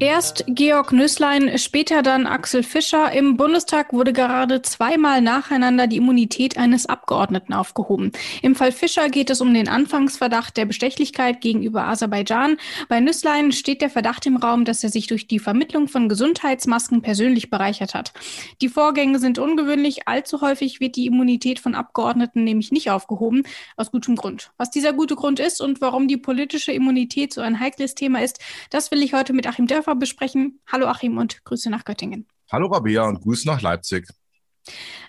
Erst Georg Nüßlein, später dann Axel Fischer. Im Bundestag wurde gerade zweimal nacheinander die Immunität eines Abgeordneten aufgehoben. Im Fall Fischer geht es um den Anfangsverdacht der Bestechlichkeit gegenüber Aserbaidschan. Bei Nüßlein steht der Verdacht im Raum, dass er sich durch die Vermittlung von Gesundheitsmasken persönlich bereichert hat. Die Vorgänge sind ungewöhnlich. Allzu häufig wird die Immunität von Abgeordneten nämlich nicht aufgehoben, aus gutem Grund. Was dieser gute Grund ist und warum die politische Immunität so ein heikles Thema ist, das will ich heute mit Achim Dörfer besprechen. Hallo Achim und Grüße nach Göttingen. Hallo Rabea und Grüße nach Leipzig.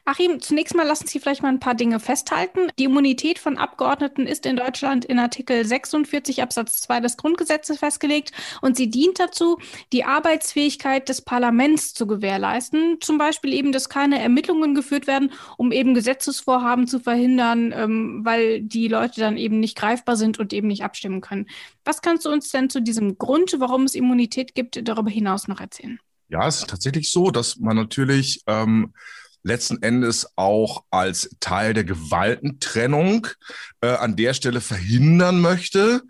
Achim, zunächst mal lassen Sie vielleicht mal ein paar Dinge festhalten. Die Immunität von Abgeordneten ist in Deutschland in Artikel 46 Absatz 2 des Grundgesetzes festgelegt und sie dient dazu, die Arbeitsfähigkeit des Parlaments zu gewährleisten. Zum Beispiel eben, dass keine Ermittlungen geführt werden, um eben Gesetzesvorhaben zu verhindern, ähm, weil die Leute dann eben nicht greifbar sind und eben nicht abstimmen können. Was kannst du uns denn zu diesem Grund, warum es Immunität gibt, darüber hinaus noch erzählen? Ja, es ist tatsächlich so, dass man natürlich ähm, letzten Endes auch als Teil der Gewaltentrennung äh, an der Stelle verhindern möchte,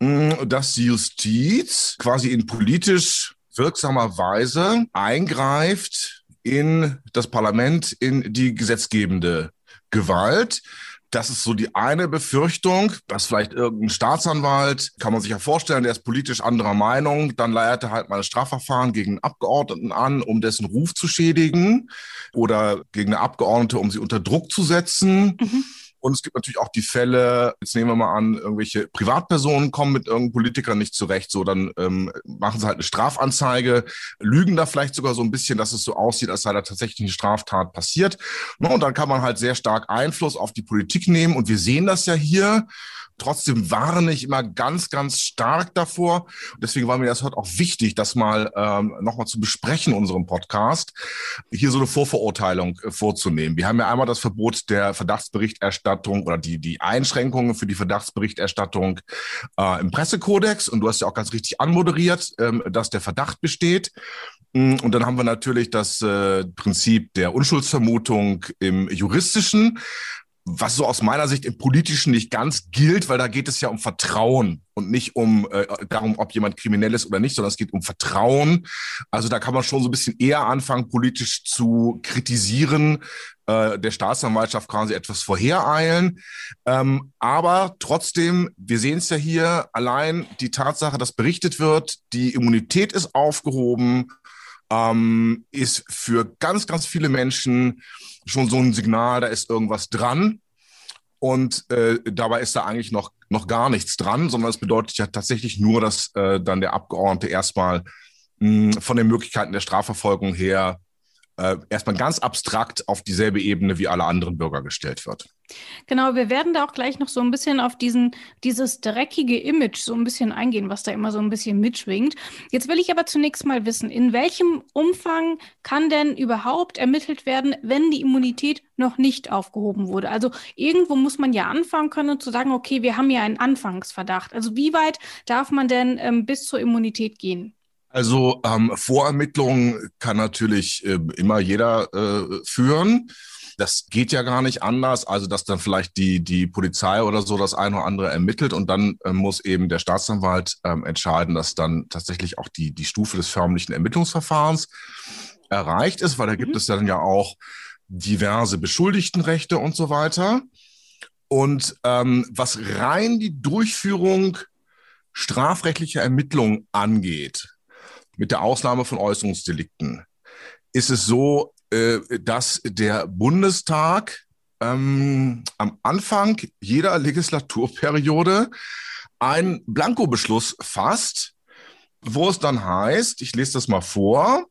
mh, hm, dass die Justiz quasi in politisch wirksamer Weise eingreift in das Parlament, in die gesetzgebende Gewalt. Das ist so die eine Befürchtung, dass vielleicht irgendein Staatsanwalt, kann man sich ja vorstellen, der ist politisch anderer Meinung, dann leiert er halt mal ein Strafverfahren gegen einen Abgeordneten an, um dessen Ruf zu schädigen oder gegen eine Abgeordnete, um sie unter Druck zu setzen. Mhm. Und es gibt natürlich auch die Fälle, jetzt nehmen wir mal an, irgendwelche Privatpersonen kommen mit irgendeinem Politiker nicht zurecht, so dann ähm, machen sie halt eine Strafanzeige, lügen da vielleicht sogar so ein bisschen, dass es so aussieht, als sei da tatsächlich eine Straftat passiert. Und dann kann man halt sehr stark Einfluss auf die Politik nehmen. Und wir sehen das ja hier. Trotzdem warne ich immer ganz, ganz stark davor. Deswegen war mir das heute auch wichtig, das mal ähm, nochmal zu besprechen in unserem Podcast, hier so eine Vorverurteilung äh, vorzunehmen. Wir haben ja einmal das Verbot der Verdachtsberichterstattung oder die, die Einschränkungen für die Verdachtsberichterstattung äh, im Pressekodex. Und du hast ja auch ganz richtig anmoderiert, ähm, dass der Verdacht besteht. Mm, und dann haben wir natürlich das äh, Prinzip der Unschuldsvermutung im juristischen was so aus meiner Sicht im Politischen nicht ganz gilt, weil da geht es ja um Vertrauen und nicht um äh, darum, ob jemand kriminell ist oder nicht, sondern es geht um Vertrauen. Also da kann man schon so ein bisschen eher anfangen, politisch zu kritisieren, äh, der Staatsanwaltschaft quasi etwas vorhereilen. Ähm, aber trotzdem, wir sehen es ja hier, allein die Tatsache, dass berichtet wird, die Immunität ist aufgehoben, ähm, ist für ganz, ganz viele Menschen schon so ein Signal, da ist irgendwas dran. Und äh, dabei ist da eigentlich noch, noch gar nichts dran, sondern es bedeutet ja tatsächlich nur, dass äh, dann der Abgeordnete erstmal mh, hm, von den Möglichkeiten der Strafverfolgung her äh, erstmal ganz abstrakt auf dieselbe Ebene wie alle anderen Bürger gestellt wird. Genau, wir werden da auch gleich noch so ein bisschen auf diesen, dieses dreckige Image so ein bisschen eingehen, was da immer so ein bisschen mitschwingt. Jetzt will ich aber zunächst mal wissen, in welchem Umfang kann denn überhaupt ermittelt werden, wenn die Immunität noch nicht aufgehoben wurde? Also irgendwo muss man ja anfangen können zu sagen, okay, wir haben ja einen Anfangsverdacht. Also wie weit darf man denn ähm, bis zur Immunität gehen? Also ähm, Vorermittlungen kann natürlich äh, immer jeder äh, führen. Das geht ja gar nicht anders. Also, dass dann vielleicht die, die Polizei oder so das eine oder andere ermittelt und dann äh, muss eben der Staatsanwalt ähm, entscheiden, dass dann tatsächlich auch die, die Stufe des förmlichen Ermittlungsverfahrens erreicht ist, weil da gibt mhm. es dann ja auch diverse Beschuldigtenrechte und so weiter. Und ähm, was rein die Durchführung strafrechtlicher Ermittlungen angeht, mit der Ausnahme von Äußerungsdelikten, ist es so, dass der Bundestag ähm, am Anfang jeder Legislaturperiode einen Blankobeschluss fasst, wo es dann heißt, ich lese das mal vor,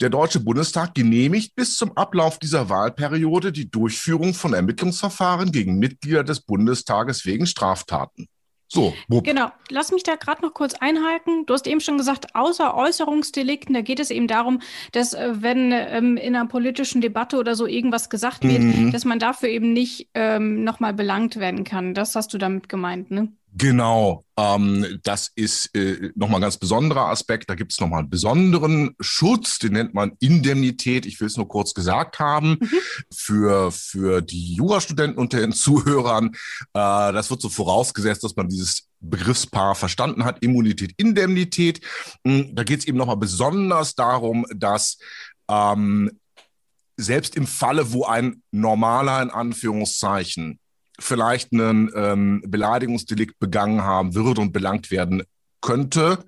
der Deutsche Bundestag genehmigt bis zum Ablauf dieser Wahlperiode die Durchführung von Ermittlungsverfahren gegen Mitglieder des Bundestages wegen Straftaten. So, wupp. Genau. Lass mich da gerade noch kurz einhalten. Du hast eben schon gesagt, außer Äußerungsdelikten, da geht es eben darum, dass äh, wenn ähm, in einer politischen Debatte oder so irgendwas gesagt wird, mhm. dass man dafür eben nicht ähm, nochmal belangt werden kann. Das hast du damit gemeint, ne? Genau, ähm, das ist äh, nochmal ein ganz besonderer Aspekt. Da gibt es nochmal einen besonderen Schutz, den nennt man Indemnität. Ich will es nur kurz gesagt haben mhm. für, für die Jurastudenten unter den Zuhörern. Äh, das wird so vorausgesetzt, dass man dieses Begriffspaar verstanden hat, Immunität, Indemnität. Hm, da geht es eben nochmal besonders darum, dass ähm, selbst im Falle, wo ein normaler, in Anführungszeichen, vielleicht einen ähm, Beleidigungsdelikt begangen haben würde und belangt werden könnte,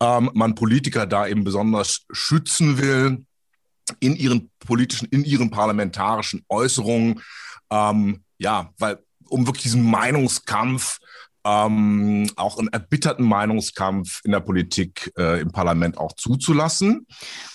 ähm, man Politiker da eben besonders schützen will in ihren politischen, in ihren parlamentarischen Äußerungen, ähm, ja, weil um wirklich diesen Meinungskampf ähm, auch einen erbitterten Meinungskampf in der Politik äh, im Parlament auch zuzulassen.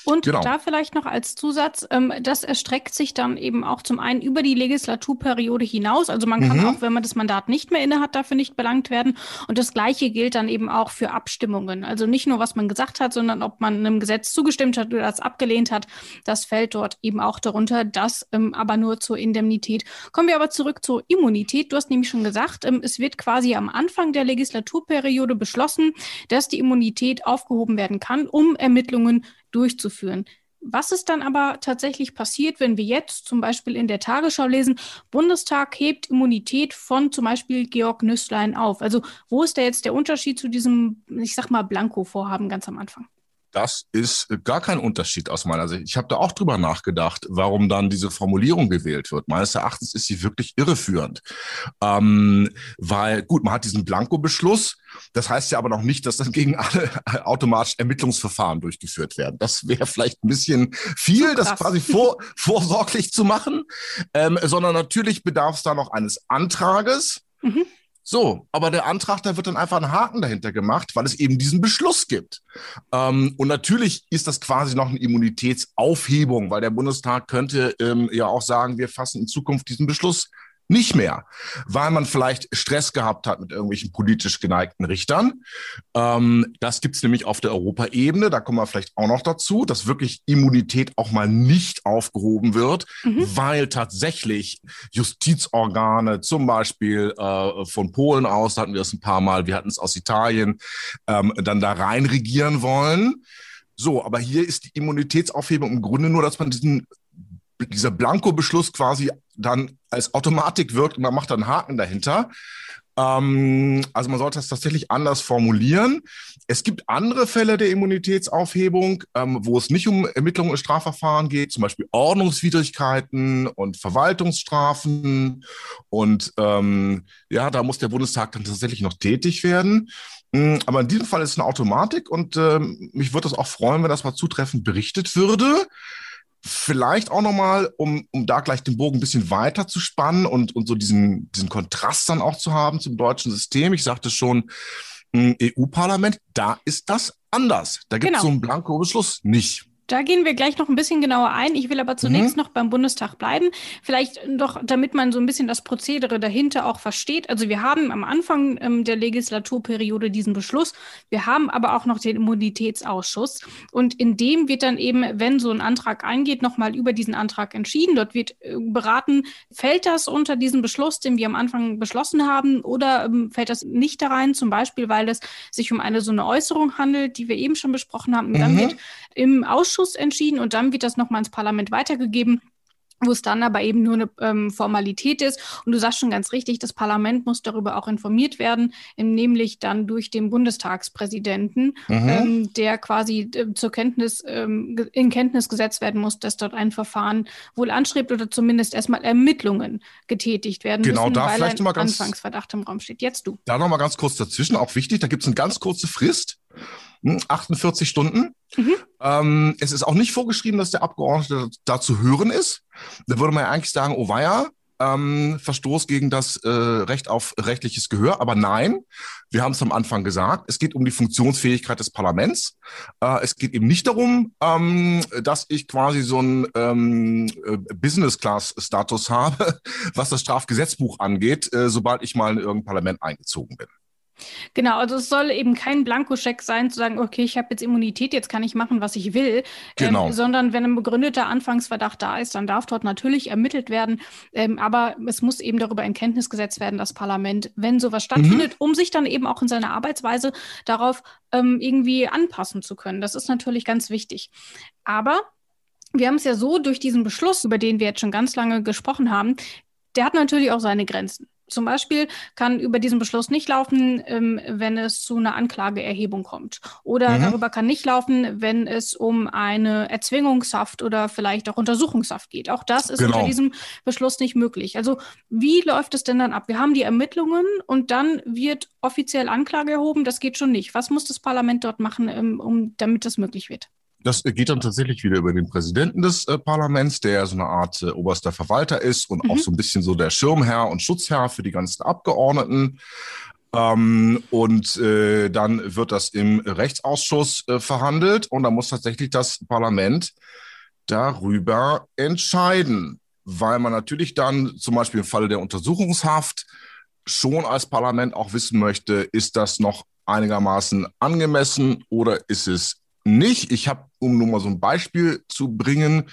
Und genau. da vielleicht noch als Zusatz, ähm, das erstreckt sich dann eben auch zum einen über die Legislaturperiode hinaus. Also man kann mhm. auch, wenn man das Mandat nicht mehr innehat, dafür nicht belangt werden. Und das Gleiche gilt dann eben auch für Abstimmungen. Also nicht nur, was man gesagt hat, sondern ob man einem Gesetz zugestimmt hat oder das abgelehnt hat. Das fällt dort eben auch darunter. Das ähm, aber nur zur Indemnität. Kommen wir aber zurück zur Immunität. Du hast nämlich schon gesagt, ähm, es wird quasi am Anfang der Legislaturperiode beschlossen, dass die Immunität aufgehoben werden kann, um Ermittlungen durchzuführen. Was ist dann aber tatsächlich passiert, wenn wir jetzt zum Beispiel in der Tagesschau lesen, Bundestag hebt Immunität von zum Beispiel Georg Nüßlein auf? Also wo ist da jetzt der Unterschied zu diesem, ich sag mal, Blanko-Vorhaben ganz am Anfang? Das ist gar kein Unterschied aus meiner Sicht. Ich habe da auch drüber nachgedacht, warum dann diese Formulierung gewählt wird. Meines Erachtens ist sie wirklich irreführend. Ähm, weil, gut, man hat diesen Blanko-Beschluss. Das heißt ja aber noch nicht, dass dann gegen alle automatisch Ermittlungsverfahren durchgeführt werden. Das wäre vielleicht ein bisschen viel, das quasi vor, vorsorglich zu machen. Ähm, sondern natürlich bedarf es da noch eines Antrages. Mhm. So, aber der Antrag, da wird dann einfach ein Haken dahinter gemacht, weil es eben diesen Beschluss gibt. Ähm, und natürlich ist das quasi noch eine Immunitätsaufhebung, weil der Bundestag könnte ähm, ja auch sagen, wir fassen in Zukunft diesen Beschluss nicht mehr, weil man vielleicht Stress gehabt hat mit irgendwelchen politisch geneigten Richtern. Ähm, das gibt's nämlich auf der Europaebene, da kommen wir vielleicht auch noch dazu, dass wirklich Immunität auch mal nicht aufgehoben wird, mhm. weil tatsächlich Justizorgane, zum Beispiel äh, von Polen aus, da hatten wir es ein paar Mal, wir hatten es aus Italien, ähm, dann da rein regieren wollen. So, aber hier ist die Immunitätsaufhebung im Grunde nur, dass man diesen dieser Blanko-Beschluss quasi dann als Automatik wirkt und man macht dann einen Haken dahinter. Ähm, also man sollte das tatsächlich anders formulieren. Es gibt andere Fälle der Immunitätsaufhebung, ähm, wo es nicht um Ermittlungen und Strafverfahren geht, zum Beispiel Ordnungswidrigkeiten und Verwaltungsstrafen. Und ähm, ja, da muss der Bundestag dann tatsächlich noch tätig werden. Mm, aber in diesem Fall ist es eine Automatik und ähm, mich würde es auch freuen, wenn das mal zutreffend berichtet würde. Vielleicht auch nochmal, um, um da gleich den Bogen ein bisschen weiter zu spannen und, und so diesen, diesen Kontrast dann auch zu haben zum deutschen System. Ich sagte schon, EU-Parlament, da ist das anders. Da gibt es genau. so einen Blanko-Beschluss nicht. Da gehen wir gleich noch ein bisschen genauer ein. Ich will aber zunächst mhm. noch beim Bundestag bleiben. Vielleicht doch, damit man so ein bisschen das Prozedere dahinter auch versteht. Also wir haben am Anfang ähm, der Legislaturperiode diesen Beschluss. Wir haben aber auch noch den Immunitätsausschuss. Und in dem wird dann eben, wenn so ein Antrag eingeht, nochmal über diesen Antrag entschieden. Dort wird äh, beraten, fällt das unter diesen Beschluss, den wir am Anfang beschlossen haben, oder ähm, fällt das nicht da rein? Zum Beispiel, weil es sich um eine so eine Äußerung handelt, die wir eben schon besprochen haben. Und dann mhm. wird im Ausschuss entschieden und dann wird das nochmal ins Parlament weitergegeben wo es dann aber eben nur eine ähm, Formalität ist. Und du sagst schon ganz richtig, das Parlament muss darüber auch informiert werden, nämlich dann durch den Bundestagspräsidenten, mhm. ähm, der quasi äh, zur Kenntnis, ähm, in Kenntnis gesetzt werden muss, dass dort ein Verfahren wohl anstrebt oder zumindest erstmal Ermittlungen getätigt werden genau, müssen, da weil vielleicht ein Anfangsverdacht im Raum steht. Jetzt du. Da noch mal ganz kurz dazwischen, auch wichtig, da gibt es eine ganz kurze Frist. 48 hm, Stunden. Mhm. Ähm, es ist auch nicht vorgeschrieben, dass der Abgeordnete da zu hören ist. Da würde man ja eigentlich sagen, oh weia, ähm, Verstoß gegen das äh, Recht auf rechtliches Gehör. Aber nein, wir haben es am Anfang gesagt, es geht um die Funktionsfähigkeit des Parlaments. Äh, es geht eben nicht darum, ähm, dass ich quasi so einen ähm, äh, Business-Class-Status habe, was das Strafgesetzbuch angeht, äh, sobald ich mal in irgendein Parlament eingezogen bin. Genau, also es soll eben kein Blankoscheck sein, zu sagen, okay, ich habe jetzt Immunität, jetzt kann ich machen, was ich will, ähm, Genau. ähm, sondern wenn ein begründeter Anfangsverdacht da ist, dann darf dort natürlich ermittelt werden, ähm, aber es muss eben darüber in Kenntnis gesetzt werden, das Parlament, wenn sowas stattfindet, um sich dann eben auch in seiner Arbeitsweise darauf ähm, irgendwie anpassen zu können. Das ist natürlich ganz wichtig. Aber wir haben es ja so durch diesen Beschluss, über den wir jetzt schon ganz lange gesprochen haben, der hat natürlich auch seine Grenzen. Zum Beispiel kann über diesen Beschluss nicht laufen, ähm, wenn es zu einer Anklageerhebung kommt. Oder Mhm. darüber kann nicht laufen, wenn es um eine Erzwingungshaft oder vielleicht auch Untersuchungshaft geht. Auch das ist Genau. unter diesem Beschluss nicht möglich. Also wie läuft es denn dann ab? Wir haben die Ermittlungen und dann wird offiziell Anklage erhoben. Das geht schon nicht. Was muss das Parlament dort machen, ähm, um, damit das möglich wird? Das geht dann tatsächlich wieder über den Präsidenten des äh, Parlaments, der so eine Art äh, oberster Verwalter ist und Mhm. auch so ein bisschen so der Schirmherr und Schutzherr für die ganzen Abgeordneten. Ähm, und äh, dann wird das im Rechtsausschuss äh, verhandelt und dann muss tatsächlich das Parlament darüber entscheiden, weil man natürlich dann zum Beispiel im Falle der Untersuchungshaft schon als Parlament auch wissen möchte, ist das noch einigermaßen angemessen oder ist es nicht? Ich habe, um nur mal so ein Beispiel zu bringen,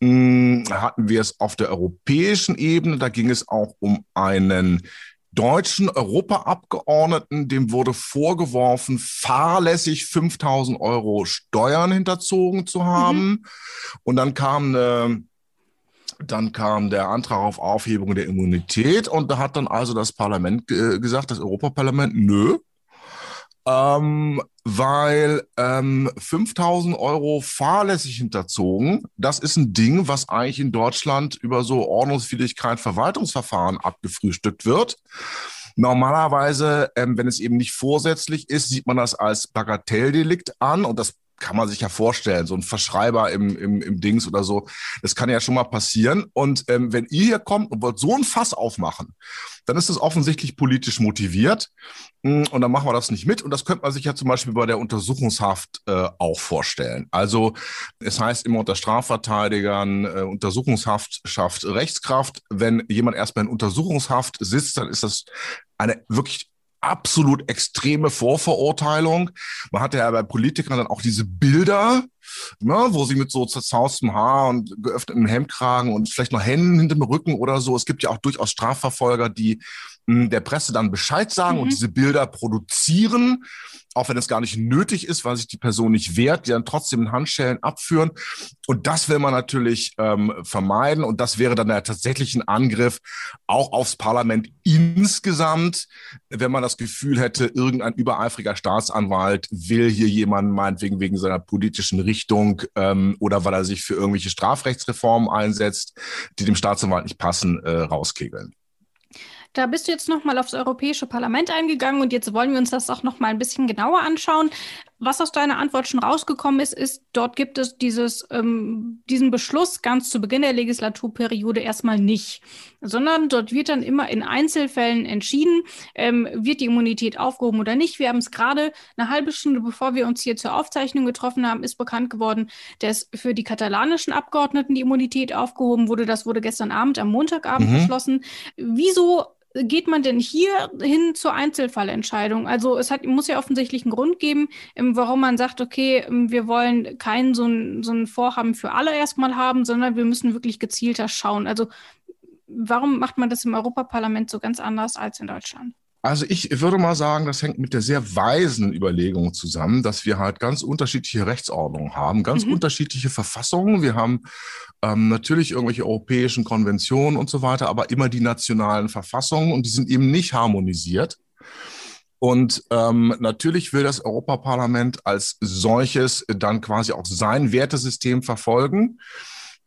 mh, hatten wir es auf der europäischen Ebene, da ging es auch um einen deutschen Europaabgeordneten, dem wurde vorgeworfen, fahrlässig 5000 Euro Steuern hinterzogen zu haben. Und dann kam eine dann kam der Antrag auf Aufhebung der Immunität. Und da hat dann also das Parlament äh, gesagt, das Europaparlament, nö, ähm, weil ähm, 5000 Euro fahrlässig hinterzogen, das ist ein Ding, was eigentlich in Deutschland über so Ordnungswidrigkeit, Verwaltungsverfahren abgefrühstückt wird. Normalerweise, ähm, wenn es eben nicht vorsätzlich ist, sieht man das als Bagatelldelikt an und das kann man sich ja vorstellen, so ein Verschreiber im, im, im Dings oder so, das kann ja schon mal passieren. Und ähm, wenn ihr hier kommt und wollt so ein Fass aufmachen, dann ist es offensichtlich politisch motiviert. Mm, Und dann machen wir das nicht mit. Und das könnte man sich ja zum Beispiel bei der Untersuchungshaft äh, auch vorstellen. Also es heißt immer unter Strafverteidigern, äh, Untersuchungshaft schafft Rechtskraft. Wenn jemand erstmal in Untersuchungshaft sitzt, dann ist das eine wirklich absolut extreme Vorverurteilung. Man hatte ja bei Politikern dann auch diese Bilder, ne, wo sie mit so zerzaustem Haar und geöffnetem Hemdkragen und vielleicht noch Händen hinterm Rücken oder so. Es gibt ja auch durchaus Strafverfolger, die der Presse dann Bescheid sagen Mhm. und diese Bilder produzieren, auch wenn es gar nicht nötig ist, weil sich die Person nicht wehrt, die dann trotzdem in Handschellen abführen. Und das will man natürlich ähm, vermeiden. Und das wäre dann ja tatsächlich ein Angriff auch aufs Parlament insgesamt, wenn man das Gefühl hätte, irgendein übereifriger Staatsanwalt will hier jemanden meinetwegen wegen seiner politischen Richtung ähm, oder weil er sich für irgendwelche Strafrechtsreformen einsetzt, die dem Staatsanwalt nicht passen, äh, rauskegeln. Da bist du jetzt nochmal aufs Europäische Parlament eingegangen und jetzt wollen wir uns das auch nochmal ein bisschen genauer anschauen. Was aus deiner Antwort schon rausgekommen ist, ist, dort gibt es dieses, ähm, diesen Beschluss ganz zu Beginn der Legislaturperiode erstmal nicht, sondern dort wird dann immer in Einzelfällen entschieden, ähm, wird die Immunität aufgehoben oder nicht. Wir haben es gerade eine halbe Stunde, bevor wir uns hier zur Aufzeichnung getroffen haben, ist bekannt geworden, dass für die katalanischen Abgeordneten die Immunität aufgehoben wurde. Das wurde gestern Abend, am Montagabend Mhm. beschlossen. Wieso geht man denn hier hin zur Einzelfallentscheidung? Also es hat, muss ja offensichtlich einen Grund geben, ähm, warum man sagt, okay, ähm, wir wollen kein so ein, so ein Vorhaben für alle erstmal haben, sondern wir müssen wirklich gezielter schauen. Also warum macht man das im Europaparlament so ganz anders als in Deutschland? Also ich würde mal sagen, das hängt mit der sehr weisen Überlegung zusammen, dass wir halt ganz unterschiedliche Rechtsordnungen haben, ganz Mhm. unterschiedliche Verfassungen. Wir haben ähm, natürlich irgendwelche europäischen Konventionen und so weiter, aber immer die nationalen Verfassungen und die sind eben nicht harmonisiert. Und ähm, natürlich will das Europaparlament als solches dann quasi auch sein Wertesystem verfolgen.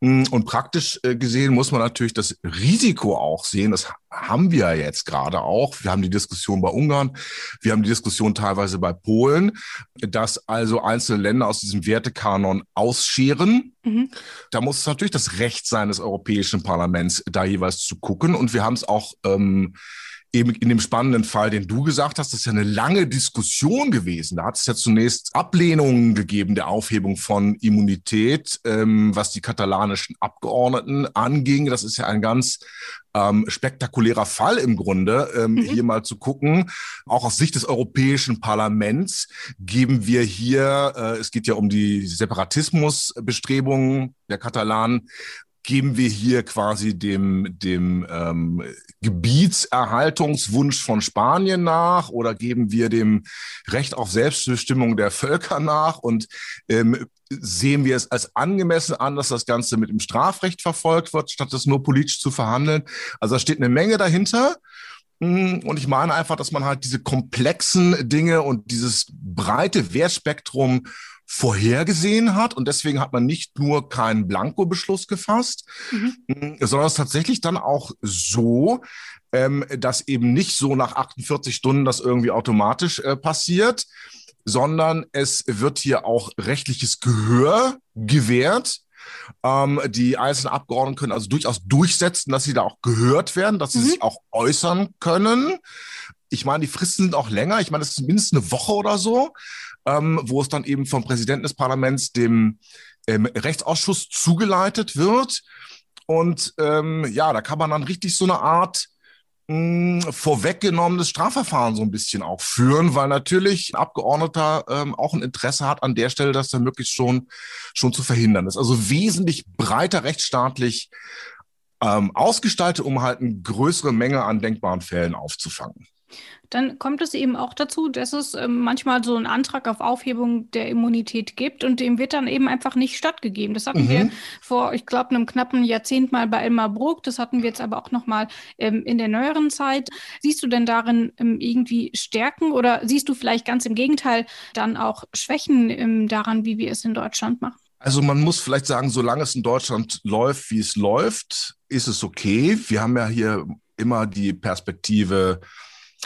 Mm, Und praktisch äh, gesehen muss man natürlich das Risiko auch sehen. Das haben wir ja jetzt gerade auch. Wir haben die Diskussion bei Ungarn, wir haben die Diskussion teilweise bei Polen, dass also einzelne Länder aus diesem Wertekanon ausscheren. Mhm. Da muss es natürlich das Recht sein des Europäischen Parlaments, da jeweils zu gucken. Und wir haben es auch ähm, eben in dem spannenden Fall, den du gesagt hast, das ist ja eine lange Diskussion gewesen. Da hat es ja zunächst Ablehnungen gegeben der Aufhebung von Immunität, ähm, was die katalanischen Abgeordneten anging. Das ist ja ein ganz ähm, spektakulärer Fall im Grunde, ähm, mhm. hier mal zu gucken. Auch aus Sicht des Europäischen Parlaments geben wir hier, äh, es geht ja um die Separatismusbestrebungen der Katalanen, geben wir hier quasi dem, dem ähm, Gebietserhaltungswunsch von Spanien nach oder geben wir dem Recht auf Selbstbestimmung der Völker nach und ähm, sehen wir es als angemessen an, dass das Ganze mit dem Strafrecht verfolgt wird, statt es nur politisch zu verhandeln. Also da steht eine Menge dahinter. Mm, und ich meine einfach, dass man halt diese komplexen Dinge und dieses breite Wertspektrum vorhergesehen hat. Und deswegen hat man nicht nur keinen Blanko-Beschluss gefasst, mhm. Sondern es tatsächlich dann auch so, ähm, dass eben nicht so nach 48 Stunden das irgendwie automatisch äh, passiert, sondern es wird hier auch rechtliches Gehör gewährt. Ähm, die einzelnen Abgeordneten können also durchaus durchsetzen, dass sie da auch gehört werden, dass sie mhm. sich auch äußern können. Ich meine, die Fristen sind auch länger. Ich meine, das ist mindestens eine Woche oder so ähm, wo es dann eben vom Präsidenten des Parlaments dem ähm, Rechtsausschuss zugeleitet wird. Und ähm, ja, da kann man dann richtig so eine Art hm, vorweggenommenes Strafverfahren so ein bisschen auch führen, weil natürlich ein Abgeordneter ähm, auch ein Interesse hat an der Stelle, dass dann möglichst schon, schon zu verhindern ist. Also wesentlich breiter rechtsstaatlich ähm, ausgestaltet, um halt eine größere Menge an denkbaren Fällen aufzufangen dann kommt es eben auch dazu, dass es äh, manchmal so einen Antrag auf Aufhebung der Immunität gibt und dem wird dann eben einfach nicht stattgegeben. Das hatten mhm. wir vor, ich glaube, einem knappen Jahrzehnt mal bei Elmar Bruck. Das hatten wir jetzt aber auch noch mal ähm, in der neueren Zeit. Siehst du denn darin ähm, irgendwie Stärken oder siehst du vielleicht ganz im Gegenteil dann auch Schwächen ähm, daran, wie wir es in Deutschland machen? Also man muss vielleicht sagen, solange es in Deutschland läuft, wie es läuft, ist es okay. Wir haben ja hier immer die Perspektive,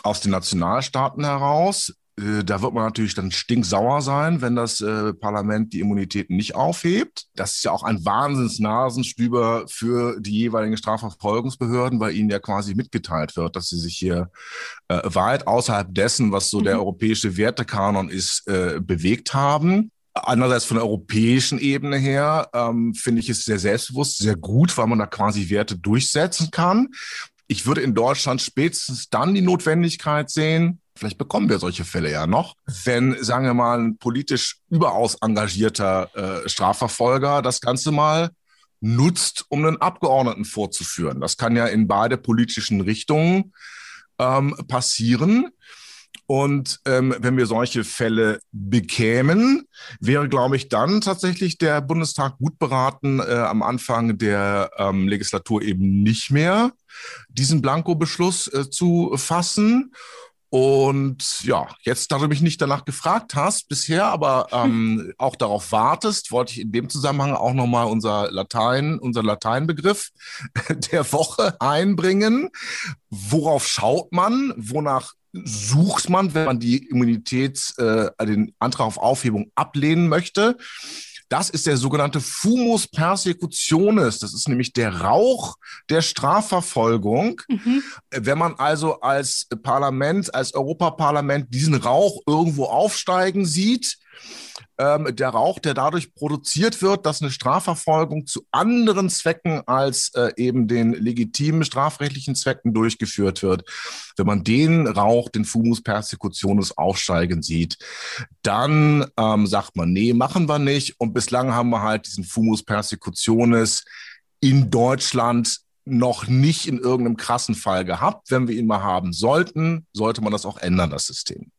aus den Nationalstaaten heraus. Äh, da wird man natürlich dann stinksauer sein, wenn das äh, Parlament die Immunitäten nicht aufhebt. Das ist ja auch ein Wahnsinnsnasenstüber für die jeweiligen Strafverfolgungsbehörden, weil ihnen ja quasi mitgeteilt wird, dass sie sich hier äh, weit außerhalb dessen, was so mhm. der europäische Wertekanon ist, bewegt haben. Andererseits von der europäischen Ebene her ähm, finde ich es sehr selbstbewusst, sehr gut, weil man da quasi Werte durchsetzen kann. Ich würde in Deutschland spätestens dann die Notwendigkeit sehen, vielleicht bekommen wir solche Fälle ja noch, wenn, sagen wir mal, ein politisch überaus engagierter äh, Strafverfolger das Ganze mal nutzt, um einen Abgeordneten vorzuführen. Das kann ja in beide politischen Richtungen ähm, passieren. Und ähm, wenn wir solche Fälle bekämen, wäre, glaube ich, dann tatsächlich der Bundestag gut beraten, äh, am Anfang der ähm, Legislatur eben nicht mehr diesen Blanko-Beschluss äh, zu fassen. Und ja, jetzt, da du mich nicht danach gefragt hast bisher, aber ähm, auch darauf wartest, wollte ich in dem Zusammenhang auch nochmal unser Latein, unser Lateinbegriff der Woche einbringen. Worauf schaut man? Wonach sucht man, wenn man die Immunität, äh, den Antrag auf Aufhebung ablehnen möchte. Das ist der sogenannte Fumus persecutionis. Das ist nämlich der Rauch der Strafverfolgung. Mhm. Wenn man also als Parlament, als Europaparlament diesen Rauch irgendwo aufsteigen sieht, ähm, der Rauch, der dadurch produziert wird, dass eine Strafverfolgung zu anderen Zwecken als äh, eben den legitimen strafrechtlichen Zwecken durchgeführt wird. Wenn man den Rauch, den Fumus persecutionis aufsteigen sieht, dann ähm, sagt man, nee, machen wir nicht. Und bislang haben wir halt diesen Fumus persecutionis in Deutschland noch nicht in irgendeinem krassen Fall gehabt. Wenn wir ihn mal haben sollten, sollte man das auch ändern, das System.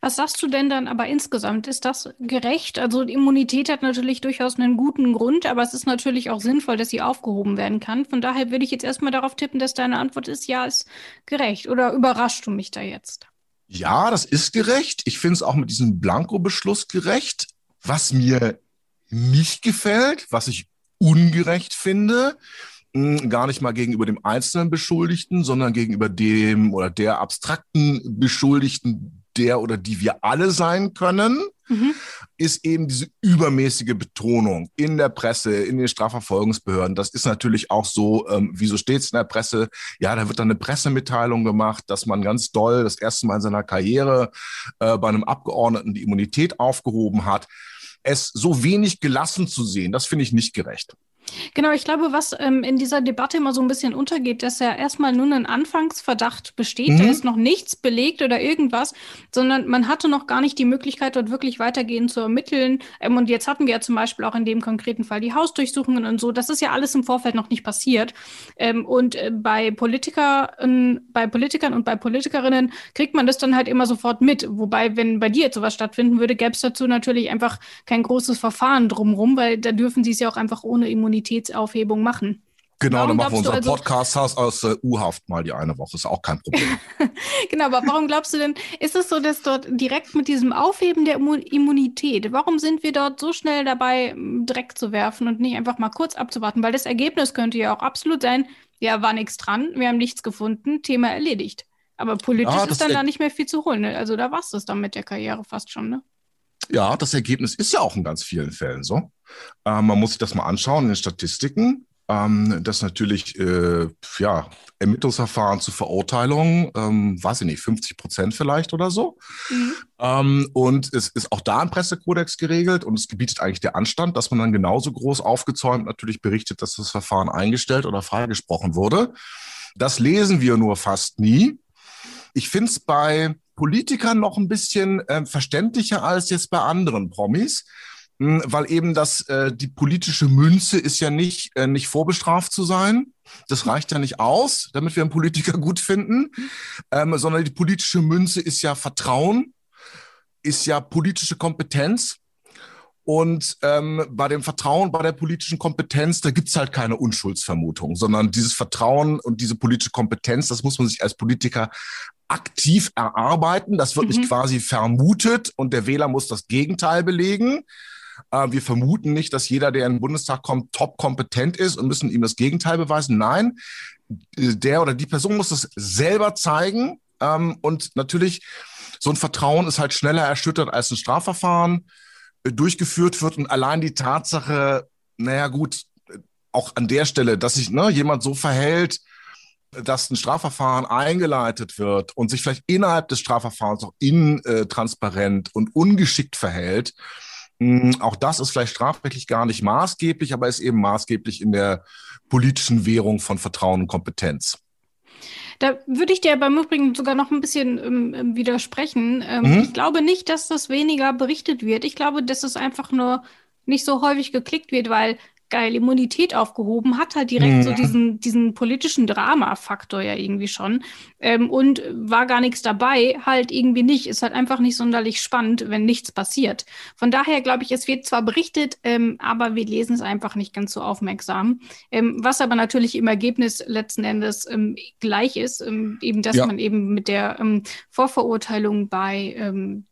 Was sagst du denn dann aber insgesamt? Ist das gerecht? Also Immunität hat natürlich durchaus einen guten Grund, aber es ist natürlich auch sinnvoll, dass sie aufgehoben werden kann. Von daher würde ich jetzt erstmal darauf tippen, dass deine Antwort ist, ja, ist gerecht. Oder überraschst du mich da jetzt? Ja, das ist gerecht. Ich finde es auch mit diesem Blanko-Beschluss gerecht. Was mir nicht gefällt, was ich ungerecht finde, hm, gar nicht mal gegenüber dem einzelnen Beschuldigten, sondern gegenüber dem oder der abstrakten Beschuldigten, der oder die wir alle sein können, mhm. ist eben diese übermäßige Betonung in der Presse, in den Strafverfolgungsbehörden. Das ist natürlich auch so, ähm, wieso steht es in der Presse? Ja, da wird dann eine Pressemitteilung gemacht, dass man ganz doll das erste Mal in seiner Karriere äh, bei einem Abgeordneten die Immunität aufgehoben hat. Es so wenig gelassen zu sehen, das finde ich nicht gerecht. Genau, ich glaube, was ähm, in dieser Debatte immer so ein bisschen untergeht, dass ja erstmal nur ein Anfangsverdacht besteht, mhm. da ist noch nichts belegt oder irgendwas, sondern man hatte noch gar nicht die Möglichkeit, dort wirklich weitergehend zu ermitteln. Ähm, und jetzt hatten wir ja zum Beispiel auch in dem konkreten Fall die Hausdurchsuchungen und so. Das ist ja alles im Vorfeld noch nicht passiert. Ähm, und äh, bei Politikern, bei Politikern und bei Politikerinnen kriegt man das dann halt immer sofort mit. Wobei, wenn bei dir jetzt sowas stattfinden würde, gäbe es dazu natürlich einfach kein großes Verfahren drumherum, weil da dürfen sie es ja auch einfach ohne Immunität Immunitätsaufhebung machen. Genau, warum dann machen wir unseren also, Podcast aus äh, U-Haft mal die eine Woche, ist auch kein Problem. genau, aber warum glaubst du denn, ist es so, dass dort direkt mit diesem Aufheben der Immunität, warum sind wir dort so schnell dabei, Dreck zu werfen und nicht einfach mal kurz abzuwarten? Weil das Ergebnis könnte ja auch absolut sein, ja, war nichts dran, wir haben nichts gefunden, Thema erledigt. Aber politisch ja, ist dann da nicht mehr viel zu holen. Ne? Also da war es das dann mit der Karriere fast schon, ne? Ja, das Ergebnis ist ja auch in ganz vielen Fällen so. Ähm, man muss sich das mal anschauen in den Statistiken, ähm, dass natürlich äh, ja, Ermittlungsverfahren zu Verurteilungen, ähm, weiß ich nicht, 50 Prozent vielleicht oder so. Mhm. Ähm, und es ist auch da ein Pressekodex geregelt und es gebietet eigentlich der Anstand, dass man dann genauso groß aufgezäumt natürlich berichtet, dass das Verfahren eingestellt oder freigesprochen wurde. Das lesen wir nur fast nie. Ich finde es bei Politikern noch ein bisschen äh, verständlicher als jetzt bei anderen Promis, hm, weil eben das äh, die politische Münze ist ja nicht äh, nicht vorbestraft zu sein. Das reicht ja nicht aus, damit wir einen Politiker gut finden, ähm, sondern die politische Münze ist ja Vertrauen, ist ja politische Kompetenz. Und ähm, bei dem Vertrauen, bei der politischen Kompetenz, da gibt's halt keine Unschuldsvermutung, sondern dieses Vertrauen und diese politische Kompetenz, das muss man sich als Politiker aktiv erarbeiten. Das wird mhm. nicht quasi vermutet und der Wähler muss das Gegenteil belegen. Äh, wir vermuten nicht, dass jeder, der in den Bundestag kommt, top kompetent ist und müssen ihm das Gegenteil beweisen. Nein, der oder die Person muss das selber zeigen. Ähm, und natürlich, so ein Vertrauen ist halt schneller erschüttert als ein Strafverfahren durchgeführt wird. Und allein die Tatsache, naja gut, äh, auch an der Stelle, dass sich ne, jemand so verhält, dass ein Strafverfahren eingeleitet wird und sich vielleicht innerhalb des Strafverfahrens auch intransparent und ungeschickt verhält, hm, auch das ist vielleicht strafrechtlich gar nicht maßgeblich, aber ist eben maßgeblich in der politischen Währung von Vertrauen und Kompetenz. Da würde ich dir beim Übrigen sogar noch ein bisschen ähm, ähm widersprechen. Ähm, mhm. Ich glaube nicht, dass das weniger berichtet wird. Ich glaube, dass es einfach nur nicht so häufig geklickt wird, weil geil Immunität aufgehoben, hat halt direkt mhm. so diesen, diesen politischen Drama-Faktor ja irgendwie schon. Ähm, und war gar nichts dabei, halt irgendwie nicht. Ist halt einfach nicht sonderlich spannend, wenn nichts passiert. Von daher glaube ich, es wird zwar berichtet, ähm, aber wir lesen es einfach nicht ganz so aufmerksam. Ähm, was aber natürlich im Ergebnis letzten Endes ähm, gleich ist, ähm, eben, dass ja. man eben mit der ähm, Vorverurteilung bei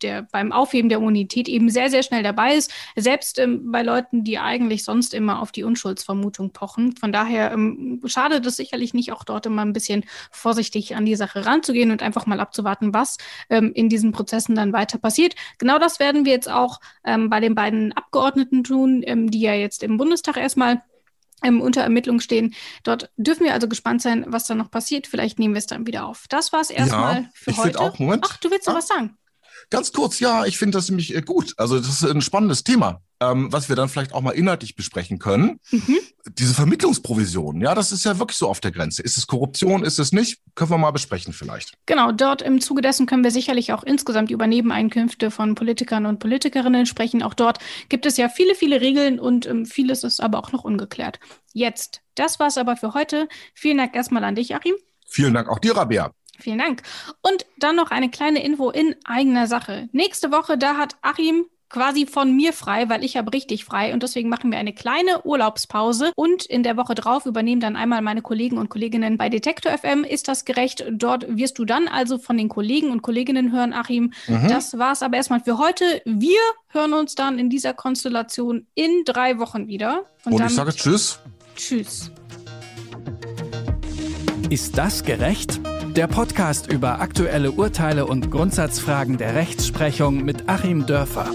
der, beim Aufheben der Immunität eben sehr, sehr schnell dabei ist. Selbst bei Leuten, die eigentlich sonst immer auf die Unschuldsvermutung pochen. Von daher ähm, schadet es sicherlich nicht, auch dort immer ein bisschen vorsichtig an die Sache ranzugehen und einfach mal abzuwarten, was ähm, in diesen Prozessen dann weiter passiert. Genau das werden wir jetzt auch ähm, bei den beiden Abgeordneten tun, ähm, die ja jetzt im Bundestag erstmal ähm, unter Ermittlung stehen. Dort dürfen wir also gespannt sein, was da noch passiert. Vielleicht nehmen wir es dann wieder auf. Das war es erstmal ja, für ich heute. Auch, Moment. Ach, du willst noch ah. was sagen? Ganz kurz, ja, ich finde das nämlich äh, gut. Also das ist ein spannendes Thema, ähm, was wir dann vielleicht auch mal inhaltlich besprechen können. Mhm. Diese Vermittlungsprovision, ja, das ist ja wirklich so auf der Grenze. Ist es Korruption, ist es nicht? Können wir mal besprechen vielleicht. Genau, dort im Zuge dessen können wir sicherlich auch insgesamt über Nebeneinkünfte von Politikern und Politikerinnen sprechen. Auch dort gibt es ja viele, viele Regeln und ähm, vieles ist aber auch noch ungeklärt. Jetzt, das war's aber für heute. Vielen Dank erstmal an dich, Achim. Vielen Dank auch dir, Rabea. Vielen Dank. Und dann noch eine kleine Info in eigener Sache. Nächste Woche, da hat Achim quasi von mir frei, weil ich habe richtig frei und deswegen machen wir eine kleine Urlaubspause und in der Woche drauf übernehmen dann einmal meine Kollegen und Kolleginnen bei Detektor FM. Ist das gerecht? Dort wirst du dann also von den Kollegen und Kolleginnen hören, Achim. Mhm. Das war's aber erstmal für heute. Wir hören uns dann in dieser Konstellation in drei Wochen wieder. Und, und ich sage Tschüss. Tschüss. Ist das gerecht? Der Podcast über aktuelle Urteile und Grundsatzfragen der Rechtsprechung mit Achim Dörfer.